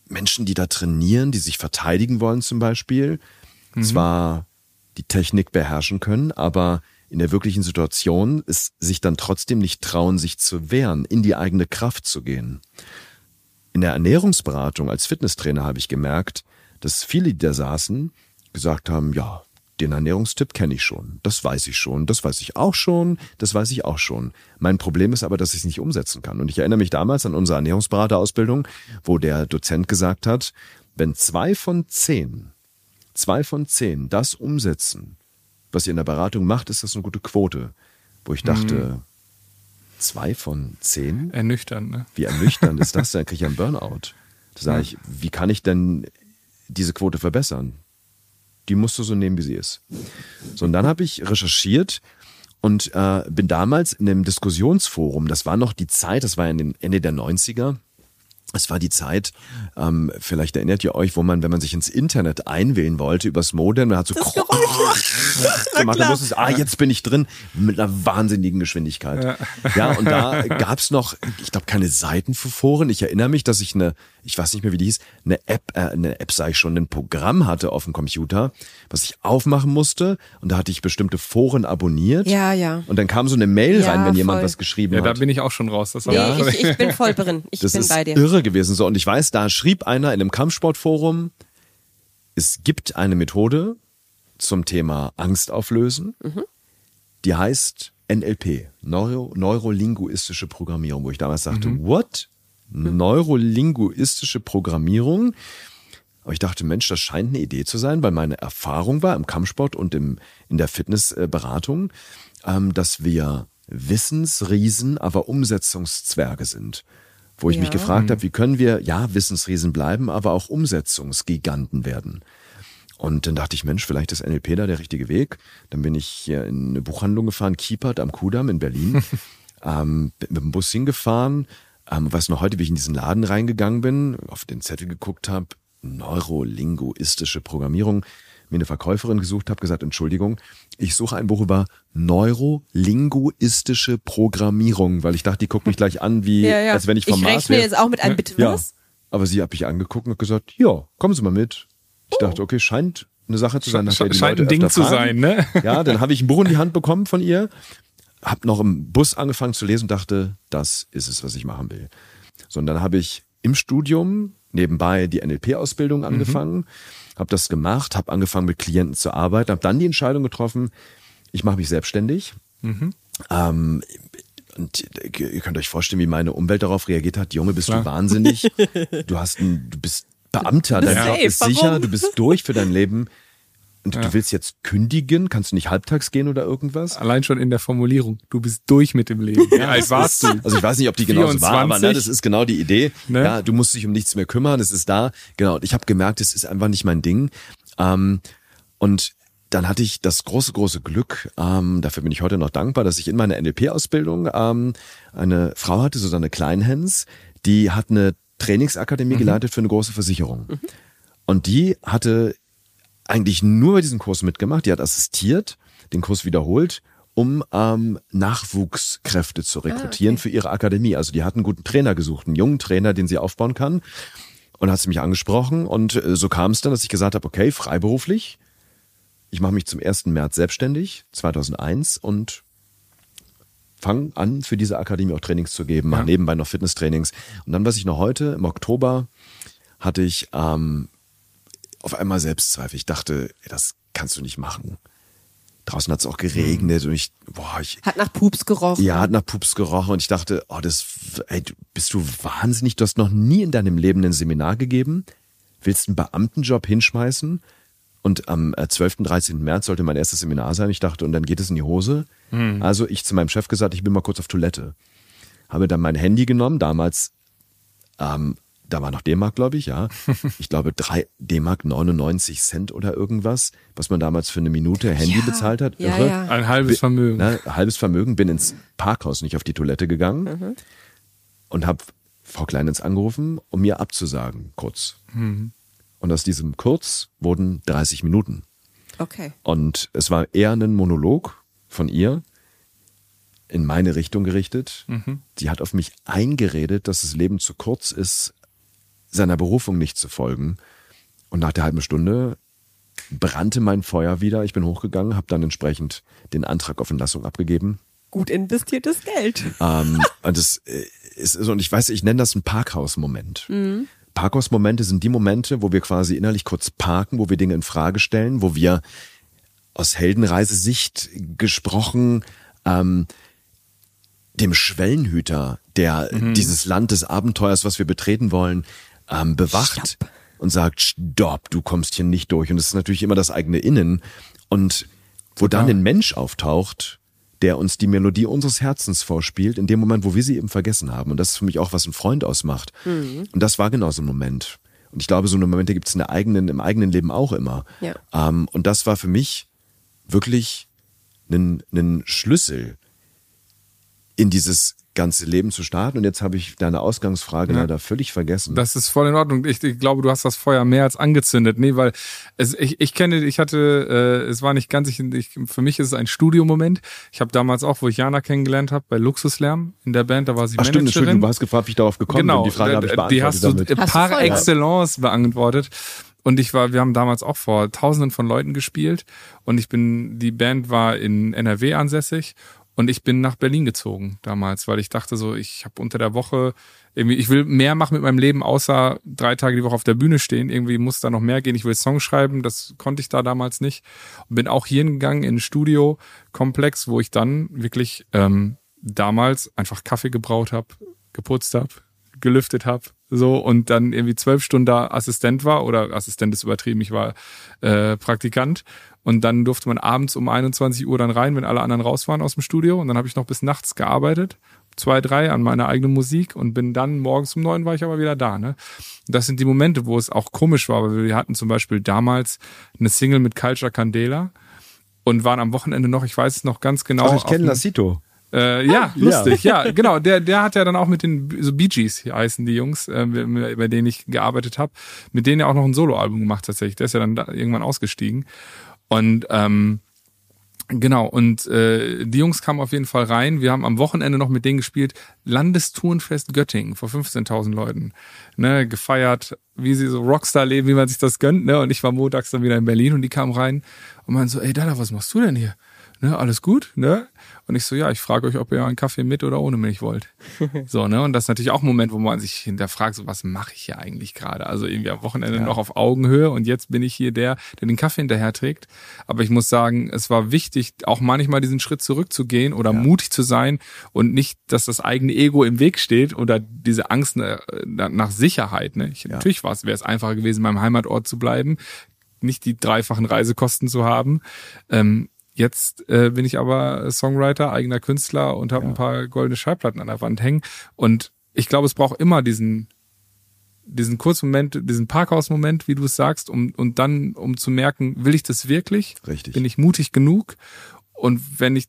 [SPEAKER 3] Menschen, die da trainieren, die sich verteidigen wollen zum Beispiel, zwar die Technik beherrschen können, aber in der wirklichen Situation es sich dann trotzdem nicht trauen, sich zu wehren, in die eigene Kraft zu gehen. in der Ernährungsberatung als Fitnesstrainer habe ich gemerkt, dass viele, die da saßen, gesagt haben, ja, den Ernährungstipp kenne ich schon, das weiß ich schon, das weiß ich auch schon, das weiß ich auch schon. Mein Problem ist aber, dass ich es nicht umsetzen kann. Und ich erinnere mich damals an unsere Ernährungsberaterausbildung, wo der Dozent gesagt hat, wenn zwei von zehn, zwei von zehn das umsetzen, was ihr in der Beratung macht, ist das eine gute Quote. Wo ich dachte, mhm. zwei von zehn?
[SPEAKER 1] Ernüchternd, ne?
[SPEAKER 3] Wie ernüchternd ist das? Dann kriege ich einen Burnout. Da sage ich, wie kann ich denn diese Quote verbessern? Die musst du so nehmen, wie sie ist. So, und dann habe ich recherchiert und äh, bin damals in einem Diskussionsforum, das war noch die Zeit, das war in den Ende der 90er, es war die Zeit, ähm, vielleicht erinnert ihr euch, wo man, wenn man sich ins Internet einwählen wollte, übers Modem, man hat so
[SPEAKER 2] das
[SPEAKER 3] gemacht, dann musste es, ah, jetzt bin ich drin, mit einer wahnsinnigen Geschwindigkeit. Ja, ja und da gab's noch, ich glaube, keine Seiten für Foren. Ich erinnere mich, dass ich eine, ich weiß nicht mehr, wie die hieß, eine App, äh, eine App sage ich schon, ein Programm hatte auf dem Computer, was ich aufmachen musste und da hatte ich bestimmte Foren abonniert.
[SPEAKER 2] Ja, ja.
[SPEAKER 3] Und dann kam so eine Mail ja, rein, wenn jemand
[SPEAKER 2] voll.
[SPEAKER 3] was geschrieben
[SPEAKER 1] ja,
[SPEAKER 3] hat.
[SPEAKER 1] da bin ich auch schon raus. Das
[SPEAKER 2] nee, ja. ich, ich bin voll drin. Ich
[SPEAKER 3] das
[SPEAKER 2] bin
[SPEAKER 3] ist
[SPEAKER 2] bei dir.
[SPEAKER 3] irre gewesen. So, und ich weiß, da schrieb einer in einem Kampfsportforum, es gibt eine Methode zum Thema Angst auflösen, mhm. die heißt NLP, Neuro, neurolinguistische Programmierung, wo ich damals sagte, mhm. what? Neurolinguistische Programmierung. Aber ich dachte, Mensch, das scheint eine Idee zu sein, weil meine Erfahrung war im Kampfsport und im, in der Fitnessberatung, ähm, dass wir Wissensriesen, aber Umsetzungszwerge sind. Wo ich
[SPEAKER 2] Ja.
[SPEAKER 3] mich gefragt habe, wie können wir, ja, Wissensriesen bleiben, aber auch Umsetzungsgiganten werden. Und dann dachte ich, Mensch, vielleicht ist NLP da der richtige Weg. Dann bin ich in eine Buchhandlung gefahren, Kiepert am Kudamm in Berlin. ähm, mit dem Bus hingefahren. Ähm, weiß noch heute, wie ich in diesen Laden reingegangen bin, auf den Zettel geguckt habe, neurolinguistische Programmierung, mir eine Verkäuferin gesucht habe, gesagt, Entschuldigung, ich suche ein Buch über neurolinguistische Programmierung, weil ich dachte, die guckt mich gleich an, wie
[SPEAKER 2] Ja, ja.
[SPEAKER 3] als wenn ich vom
[SPEAKER 2] ich
[SPEAKER 3] Mars
[SPEAKER 2] rechne
[SPEAKER 3] wäre.
[SPEAKER 2] jetzt auch mit einem Bitte
[SPEAKER 3] Ja.
[SPEAKER 2] was?
[SPEAKER 3] Aber sie hat mich angeguckt und gesagt, ja, kommen Sie mal mit. Ich dachte, okay, scheint eine Sache zu sein, nach der die
[SPEAKER 1] Scheint
[SPEAKER 3] Leute
[SPEAKER 1] ein Ding
[SPEAKER 3] öfter
[SPEAKER 1] zu
[SPEAKER 3] fragen.
[SPEAKER 1] sein, ne?
[SPEAKER 3] Ja, dann habe ich ein Buch in die Hand bekommen von ihr, habe noch im Bus angefangen zu lesen und dachte, das ist es, was ich machen will. So, und dann habe ich im Studium nebenbei die NLP-Ausbildung angefangen, habe das gemacht, habe angefangen mit Klienten zu arbeiten, habe dann die Entscheidung getroffen, ich mache mich selbstständig. Ähm, und ihr könnt euch vorstellen, wie meine Umwelt darauf reagiert hat. Junge, bist
[SPEAKER 1] Klar.
[SPEAKER 3] du wahnsinnig? Du hast ein, du bist Beamter, dein Job ist sicher, du bist durch für dein Leben. Und du willst jetzt kündigen? Kannst du nicht halbtags gehen oder irgendwas?
[SPEAKER 1] Allein schon in der Formulierung. Du bist durch mit dem Leben. Wie alt warst du?
[SPEAKER 3] Also ich weiß nicht, ob die genauso war, aber ne,
[SPEAKER 1] 24?
[SPEAKER 3] das ist genau die Idee.
[SPEAKER 1] Ne?
[SPEAKER 3] Ja, du musst dich um nichts mehr kümmern, es ist da. Genau, und ich habe gemerkt, es ist einfach nicht mein Ding. Ähm, und dann hatte ich das große, große Glück, ähm, dafür bin ich heute noch dankbar, dass ich in meiner NLP-Ausbildung ähm, eine Frau hatte, Susanne Kleinhens, die hat eine Trainingsakademie geleitet für eine große Versicherung. Und die hatte eigentlich nur bei diesem Kurs mitgemacht. Die hat assistiert, den Kurs wiederholt, um ähm, Nachwuchskräfte zu rekrutieren für ihre Akademie. Also die hat einen guten Trainer gesucht, einen jungen Trainer, den sie aufbauen kann. Und hat sie mich angesprochen und äh, so kam es dann, dass ich gesagt habe, okay, freiberuflich. Ich mache mich zum 1. März selbstständig, 2001 und fange an, für diese Akademie auch Trainings zu geben, mache nebenbei noch Fitnesstrainings. Und dann, was ich noch heute, im Oktober, hatte ich ähm, auf einmal Selbstzweifel. Ich dachte, ey, das kannst du nicht machen. Draußen hat es auch geregnet und ich, boah, ich,
[SPEAKER 2] Hat nach Pups gerochen.
[SPEAKER 3] ja, hat nach Pups gerochen und ich dachte, oh, das, ey, bist du wahnsinnig? Du hast noch nie in deinem Leben ein Seminar gegeben, willst einen Beamtenjob hinschmeißen und am äh, 12., 13. März sollte mein erstes Seminar sein. Ich dachte, und dann geht es in die Hose. Also ich zu meinem Chef gesagt, ich bin mal kurz auf Toilette. Habe dann mein Handy genommen, damals, ähm, da war noch D-Mark, glaube ich, ja. Ich glaube, drei D-Mark 99 Cent oder irgendwas, was man damals für eine Minute Handy
[SPEAKER 2] Ja,
[SPEAKER 3] bezahlt hat.
[SPEAKER 2] ja,
[SPEAKER 3] Irre.
[SPEAKER 2] ja.
[SPEAKER 1] Ein halbes Vermögen.
[SPEAKER 3] Ne, halbes Vermögen, bin ins Parkhaus, nicht auf die Toilette gegangen
[SPEAKER 2] Mhm.
[SPEAKER 3] und habe Frau Kleinens angerufen, um mir abzusagen, kurz.
[SPEAKER 2] Mhm.
[SPEAKER 3] Und aus diesem kurz wurden 30 Minuten.
[SPEAKER 2] Okay.
[SPEAKER 3] Und es war eher ein Monolog von ihr in meine Richtung gerichtet. Sie hat auf mich eingeredet, dass das Leben zu kurz ist, seiner Berufung nicht zu folgen. Und nach der halben Stunde brannte mein Feuer wieder. Ich bin hochgegangen, habe dann entsprechend den Antrag auf Entlassung abgegeben.
[SPEAKER 2] Gut investiertes Geld.
[SPEAKER 3] Ähm, und das, äh, ist, und ich weiß, ich nenne das einen Parkhaus-Moment.
[SPEAKER 2] Mhm.
[SPEAKER 3] Parkhaus-Momente sind die Momente, wo wir quasi innerlich kurz parken, wo wir Dinge in Frage stellen, wo wir aus Heldenreisesicht gesprochen ähm, dem Schwellenhüter, der
[SPEAKER 2] Mhm.
[SPEAKER 3] dieses Land des Abenteuers, was wir betreten wollen, ähm, bewacht
[SPEAKER 2] Stopp.
[SPEAKER 3] und sagt, stopp, du kommst hier nicht durch. Und es ist natürlich immer das eigene Innen. Und wo dann ein Mensch auftaucht, der uns die Melodie unseres Herzens vorspielt, in dem Moment, wo wir sie eben vergessen haben. Und das ist für mich auch, was ein Freund ausmacht.
[SPEAKER 2] Mhm.
[SPEAKER 3] Und das war genau so ein Moment. Und ich glaube, so eine Momente gibt es in der eigenen, im eigenen Leben auch immer.
[SPEAKER 2] Ja.
[SPEAKER 3] Ähm, und das war für mich wirklich ein, ein Schlüssel in dieses ganze Leben zu starten. Und jetzt habe ich deine Ausgangsfrage leider völlig vergessen.
[SPEAKER 1] Das ist voll in Ordnung. Ich, ich glaube, du hast das Feuer mehr als angezündet. Nee, weil es, ich, ich kenne, ich hatte, äh, es war nicht ganz, ich, ich, für mich ist es ein Studiomoment. Ich habe damals auch, wo ich Jana kennengelernt habe, bei Luxuslärm in der Band, da war sie
[SPEAKER 3] Ach stimmt,
[SPEAKER 1] Managerin.
[SPEAKER 3] Entschuldigung, du hast gefragt, wie ich darauf gekommen
[SPEAKER 1] genau,
[SPEAKER 3] bin. Die Frage habe ich beantwortet
[SPEAKER 1] Die hast du
[SPEAKER 3] damit.
[SPEAKER 1] äh,
[SPEAKER 2] Hast du
[SPEAKER 1] par
[SPEAKER 2] ja.
[SPEAKER 1] excellence beantwortet. Und ich war, wir haben damals auch vor Tausenden von Leuten gespielt und ich bin, die Band war in NRW ansässig und ich bin nach Berlin gezogen damals, weil ich dachte so, ich habe unter der Woche irgendwie, ich will mehr machen mit meinem Leben, außer drei Tage die Woche auf der Bühne stehen. Irgendwie muss da noch mehr gehen. Ich will Songs schreiben, das konnte ich da damals nicht. Und bin auch hier gegangen in ein Studio-Komplex, wo ich dann wirklich ähm, damals einfach Kaffee gebraut habe, geputzt habe, gelüftet habe, so und dann irgendwie zwölf Stunden da Assistent war oder Assistent ist übertrieben, ich war äh, Praktikant und dann durfte man abends um 21 Uhr dann rein, wenn alle anderen raus waren aus dem Studio und dann habe ich noch bis nachts gearbeitet, zwei, drei an meiner eigenen Musik und bin dann morgens um neun war ich aber wieder da. Ne? Das sind die Momente, wo es auch komisch war, weil wir hatten zum Beispiel damals eine Single mit Culture Candela und waren am Wochenende noch, ich weiß es noch ganz genau.
[SPEAKER 3] Ach, ich kenne Lassito.
[SPEAKER 1] Äh, ja, lustig, ja. genau. Der, der hat ja dann auch mit den so Bee Gees hier heißen die Jungs, äh, bei denen ich gearbeitet habe, mit denen ja auch noch ein Soloalbum gemacht tatsächlich. Der ist ja dann da irgendwann ausgestiegen. Und ähm, genau, und äh, die Jungs kamen auf jeden Fall rein. Wir haben am Wochenende noch mit denen gespielt, Landestourenfest Göttingen vor 15.000 Leuten. Ne, gefeiert, wie sie so Rockstar leben, wie man sich das gönnt. Ne? Und ich war montags dann wieder in Berlin und die kamen rein und meinten so, ey Dada, was machst du denn hier? Ne, alles gut, ne? Und ich so, ja, ich frage euch, ob ihr einen Kaffee mit oder ohne Milch wollt. so, ne? Und das ist natürlich auch ein Moment, wo man sich hinterfragt, so was mache ich hier eigentlich gerade? Also irgendwie am Wochenende noch auf Augenhöhe und jetzt bin ich hier der, der den Kaffee hinterher trägt. Aber ich muss sagen, es war wichtig, auch manchmal diesen Schritt zurückzugehen oder mutig zu sein und nicht, dass das eigene Ego im Weg steht oder diese Angst äh, nach Sicherheit. Ne? Ich, Natürlich war es, wäre es einfacher gewesen, in meinem Heimatort zu bleiben, nicht die dreifachen Reisekosten zu haben. Ähm, Jetzt äh, bin ich aber Songwriter, eigener Künstler und habe ein paar goldene Schallplatten an der Wand hängen. Und ich glaube, es braucht immer diesen, diesen Kurzmoment, diesen Parkhausmoment, wie du es sagst, um und dann, um zu merken, will ich das wirklich?
[SPEAKER 3] Richtig.
[SPEAKER 1] Bin ich mutig genug? Und wenn ich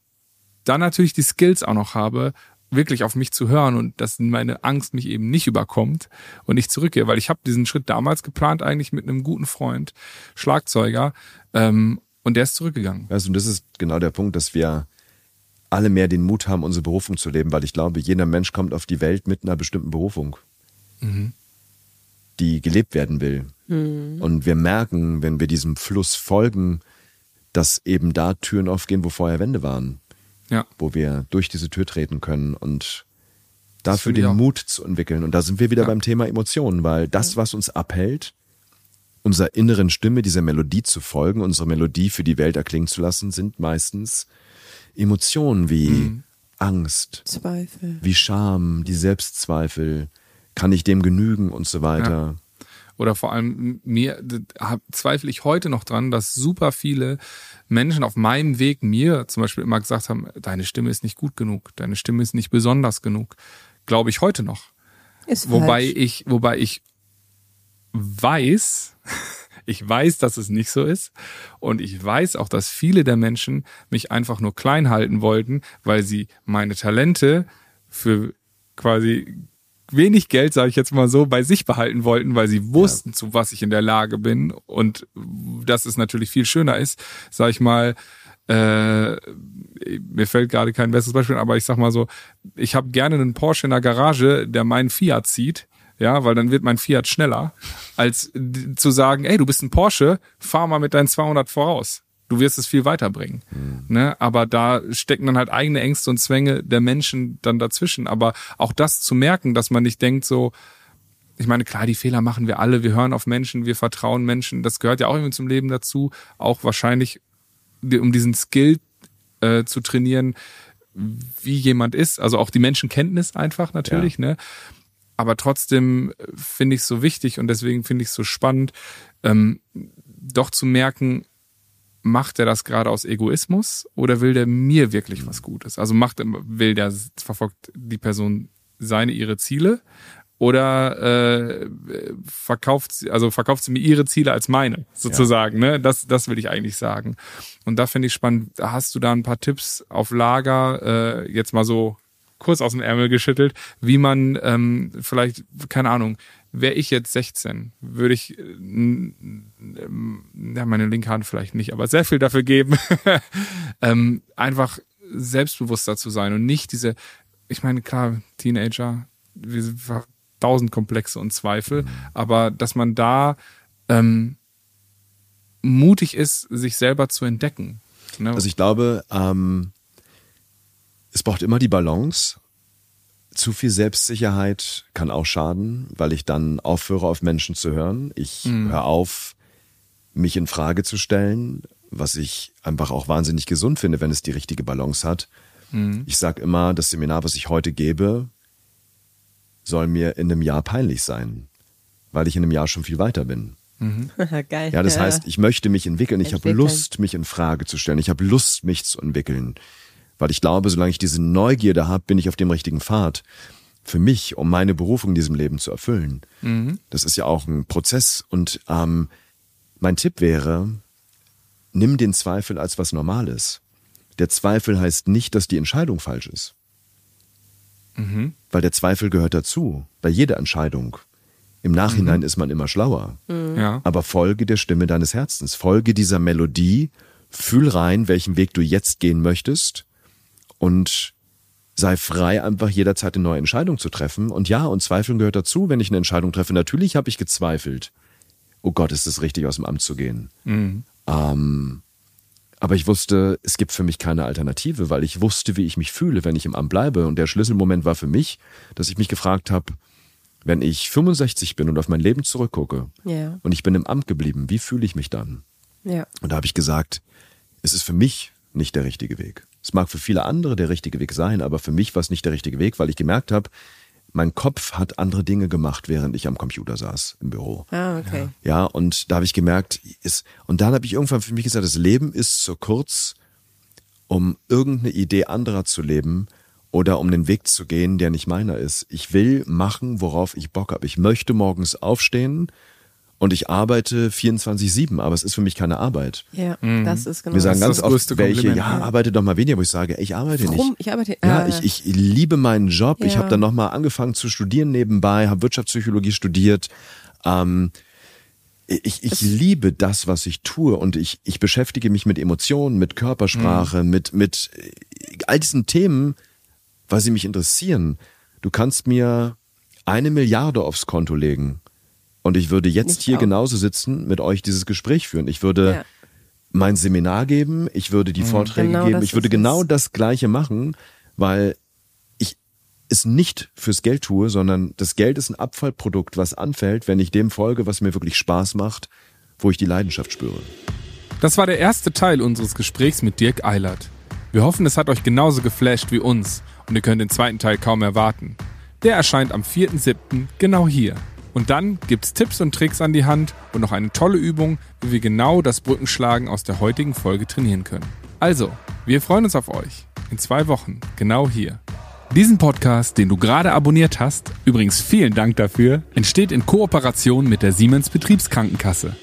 [SPEAKER 1] dann natürlich die Skills auch noch habe, wirklich auf mich zu hören und dass meine Angst mich eben nicht überkommt und ich zurückgehe, weil ich habe diesen Schritt damals geplant eigentlich mit einem guten Freund, Schlagzeuger, ähm, und der ist zurückgegangen.
[SPEAKER 3] Weißt du, und das ist genau der Punkt, dass wir alle mehr den Mut haben, unsere Berufung zu leben, weil ich glaube, jeder Mensch kommt auf die Welt mit einer bestimmten Berufung, die gelebt werden will. Und wir merken, wenn wir diesem Fluss folgen, dass eben da Türen aufgehen, wo vorher Wände waren,
[SPEAKER 1] Ja.
[SPEAKER 3] wo wir durch diese Tür treten können und dafür den
[SPEAKER 1] auch.
[SPEAKER 3] Mut zu entwickeln. Und da sind wir wieder
[SPEAKER 1] Ja.
[SPEAKER 3] beim Thema Emotionen, weil das, was uns abhält, unserer inneren Stimme, dieser Melodie zu folgen, unsere Melodie für die Welt erklingen zu lassen, sind meistens Emotionen wie
[SPEAKER 1] Mhm.
[SPEAKER 3] Angst,
[SPEAKER 2] Zweifel.
[SPEAKER 3] wie Scham, die Selbstzweifel, kann ich dem genügen und so weiter.
[SPEAKER 1] Oder vor allem mir zweifle ich heute noch dran, dass super viele Menschen auf meinem Weg mir zum Beispiel immer gesagt haben, deine Stimme ist nicht gut genug, deine Stimme ist nicht besonders genug. Glaube ich heute noch.
[SPEAKER 2] Ist
[SPEAKER 1] Wobei
[SPEAKER 2] falsch.
[SPEAKER 1] ich, wobei ich weiß, ich weiß, dass es nicht so ist. Und ich weiß auch, dass viele der Menschen mich einfach nur klein halten wollten, weil sie meine Talente für quasi wenig Geld, sage ich jetzt mal so, bei sich behalten wollten, weil sie wussten, zu was ich in der Lage bin. Und dass es natürlich viel schöner ist, sage ich mal, äh, mir fällt gerade kein besseres Beispiel, aber ich sag mal so, ich habe gerne einen Porsche in der Garage, der meinen Fiat zieht, ja, weil dann wird mein Fiat schneller, als zu sagen, ey, du bist ein Porsche, fahr mal mit deinen 200 voraus. Du du wirst es viel weiterbringen. Mhm. Ne? Aber da stecken dann halt eigene Ängste und Zwänge der Menschen dann dazwischen. Aber auch das zu merken, dass man nicht denkt so, ich meine, klar, die Fehler machen wir alle, wir hören auf Menschen, wir vertrauen Menschen, das gehört ja auch irgendwie zum Leben dazu, auch wahrscheinlich, um diesen Skill äh, zu trainieren, wie jemand ist, also auch die Menschenkenntnis einfach natürlich, ja. ne? Aber trotzdem finde ich es so wichtig und deswegen finde ich es so spannend, ähm, doch zu merken, macht er das gerade aus Egoismus oder will der mir wirklich was Gutes? Also macht will der verfolgt die Person seine ihre Ziele oder äh, verkauft sie, also verkauft sie mir ihre Ziele als meine, sozusagen. Ja. Ne? Das, das will ich eigentlich sagen. Und da finde ich spannend. Hast du da ein paar Tipps auf Lager, äh, jetzt mal so kurz aus dem Ärmel geschüttelt, wie man ähm, vielleicht, keine Ahnung, wäre ich jetzt 16, würde ich äh, ja, meine linke Hand vielleicht nicht, aber sehr viel dafür geben, ähm, einfach selbstbewusster zu sein und nicht diese, ich meine, klar, Teenager, wir tausend Komplexe und Zweifel, mhm. aber dass man da ähm, mutig ist, sich selber zu entdecken.
[SPEAKER 3] Ne? Also ich glaube, ähm, es braucht immer die Balance. Zu viel Selbstsicherheit kann auch schaden, weil ich dann aufhöre, auf Menschen zu hören. Ich mhm. höre auf, mich in Frage zu stellen, was ich einfach auch wahnsinnig gesund finde, wenn es die richtige Balance hat. Mhm. Ich sage immer, das Seminar, was ich heute gebe, soll mir in einem Jahr peinlich sein, weil ich in einem Jahr schon viel weiter bin.
[SPEAKER 2] Mhm. Geil.
[SPEAKER 3] Ja, das heißt, ich möchte mich entwickeln. Ich habe Lust, mich in Frage zu stellen. Ich habe Lust, mich zu entwickeln. Weil ich glaube, solange ich diese Neugierde habe, bin ich auf dem richtigen Pfad. Für mich, um meine Berufung in diesem Leben zu erfüllen. Mhm. Das ist ja auch ein Prozess. Und ähm, mein Tipp wäre, nimm den Zweifel als was Normales. Der Zweifel heißt nicht, dass die Entscheidung falsch ist. Mhm. Weil der Zweifel gehört dazu, bei jeder Entscheidung. Im Nachhinein mhm. ist man immer schlauer. Mhm. Ja. Aber folge der Stimme deines Herzens, folge dieser Melodie, fühl rein, welchen Weg du jetzt gehen möchtest und sei frei, einfach jederzeit eine neue Entscheidung zu treffen. Und ja, und Zweifeln gehört dazu, wenn ich eine Entscheidung treffe. Natürlich habe ich gezweifelt. Oh Gott, ist es richtig, aus dem Amt zu gehen? Mhm. Ähm, aber ich wusste, es gibt für mich keine Alternative, weil ich wusste, wie ich mich fühle, wenn ich im Amt bleibe. Und der Schlüsselmoment war für mich, dass ich mich gefragt habe, wenn ich 65 bin und auf mein Leben zurückgucke ja. und ich bin im Amt geblieben, wie fühle ich mich dann? Ja. Und da habe ich gesagt, es ist für mich nicht der richtige Weg. Es mag für viele andere der richtige Weg sein, aber für mich war es nicht der richtige Weg, weil ich gemerkt habe, mein Kopf hat andere Dinge gemacht, während ich am Computer saß im Büro.
[SPEAKER 2] Ah, okay.
[SPEAKER 3] Ja, und da habe ich gemerkt, ist, und dann habe ich irgendwann für mich gesagt, das Leben ist zu kurz, um irgendeine Idee anderer zu leben oder um den Weg zu gehen, der nicht meiner ist. Ich will machen, worauf ich Bock habe. Ich möchte morgens aufstehen und ich arbeite 24-7, aber es ist für mich keine Arbeit.
[SPEAKER 2] Ja, mhm. das ist genau
[SPEAKER 3] Wir sagen ganz oft welche, ja, ja, arbeite doch mal weniger, wo ich sage, ich arbeite
[SPEAKER 2] Warum?
[SPEAKER 3] nicht.
[SPEAKER 2] Ich arbeite,
[SPEAKER 3] ja, äh, ich, ich liebe meinen Job. Ja. Ich habe dann nochmal angefangen zu studieren nebenbei, habe Wirtschaftspsychologie studiert. Ähm, ich, ich liebe das, was ich tue und ich, ich beschäftige mich mit Emotionen, mit Körpersprache, mhm. mit, mit äh, all diesen Themen, weil sie mich interessieren. Du kannst mir eine Milliarde aufs Konto legen und ich würde jetzt Nicht hier auch. genauso sitzen, mit euch dieses Gespräch führen. Ich würde ja. mein Seminar geben, ich würde die mhm. Vorträge genau geben, ich würde genau es. das Gleiche machen, weil ich es nicht fürs Geld tue, sondern das Geld ist ein Abfallprodukt, was anfällt, wenn ich dem folge, was mir wirklich Spaß macht, wo ich die Leidenschaft spüre.
[SPEAKER 1] Das war der erste Teil unseres Gesprächs mit Dirk Eilert. Wir hoffen, es hat euch genauso geflasht wie uns und ihr könnt den zweiten Teil kaum erwarten. Der erscheint am 4.7. genau hier. Und dann gibt's Tipps und Tricks an die Hand und noch eine tolle Übung, wie wir genau das Brückenschlagen aus der heutigen Folge trainieren können. Also, wir freuen uns auf euch. In zwei Wochen, genau hier. Diesen Podcast, den du gerade abonniert hast, übrigens vielen Dank dafür, entsteht in Kooperation mit der Siemens Betriebskrankenkasse.